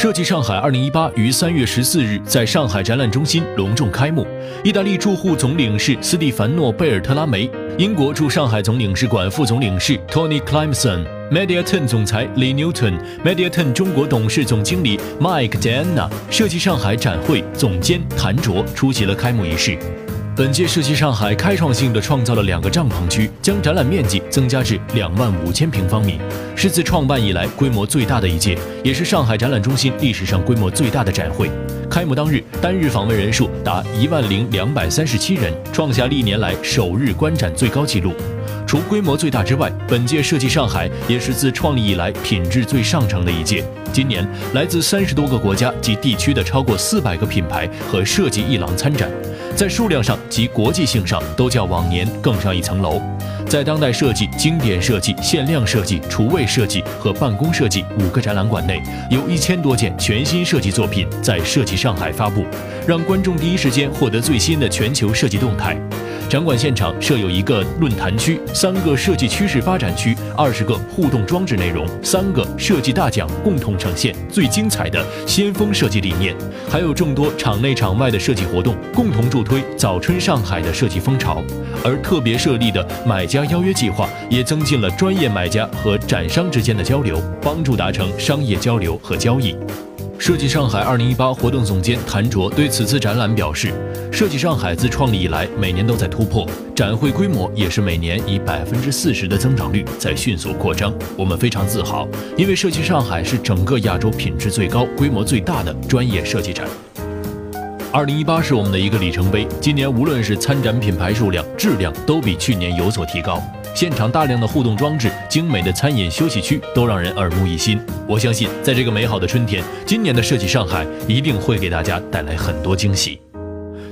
设计上海二零一八于三月十四日在上海展览中心隆重开幕。意大利驻沪总领事斯蒂凡诺·贝尔特拉梅，英国驻上海总领事馆副总领事 Tony Clemson，Mediaton 总裁李 Newton，Mediaton 中国董事总经理 Mike Diana，设计上海展会总监谭卓出席了开幕仪式。本届设计上海开创性地创造了两个帐篷区，将展览面积增加至两万五千平方米，是自创办以来规模最大的一届，也是上海展览中心历史上规模最大的展会。开幕当日，单日访问人数达一万零两百三十七人，创下历年来首日观展最高纪录。除规模最大之外，本届设计上海也是自创立以来品质最上乘的一届。今年来自三十多个国家及地区的超过四百个品牌和设计一廊参展。在数量上及国际性上都较往年更上一层楼。在当代设计、经典设计、限量设计、厨卫设计和办公设计五个展览馆内，有一千多件全新设计作品在设计上海发布，让观众第一时间获得最新的全球设计动态。展馆现场设有一个论坛区、三个设计趋势发展区、二十个互动装置内容、三个设计大奖，共同呈现最精彩的先锋设计理念，还有众多场内场外的设计活动，共同助推早春上海的设计风潮。而特别设立的买家邀约计划，也增进了专业买家和展商之间的交流，帮助达成商业交流和交易。设计上海二零一八活动总监谭卓对此次展览表示，设计上海自创立以来，每年都在突破，展会规模也是每年以百分之四十的增长率在迅速扩张。我们非常自豪，因为设计上海是整个亚洲品质最高、规模最大的专业设计展。二零一八是我们的一个里程碑，今年无论是参展品牌数量、质量，都比去年有所提高。现场大量的互动装置、精美的餐饮休息区都让人耳目一新。我相信，在这个美好的春天，今年的设计上海一定会给大家带来很多惊喜。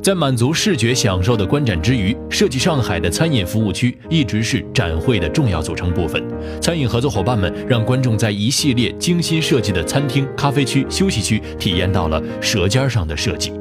在满足视觉享受的观展之余，设计上海的餐饮服务区一直是展会的重要组成部分。餐饮合作伙伴们让观众在一系列精心设计的餐厅、咖啡区、休息区体验到了舌尖上的设计。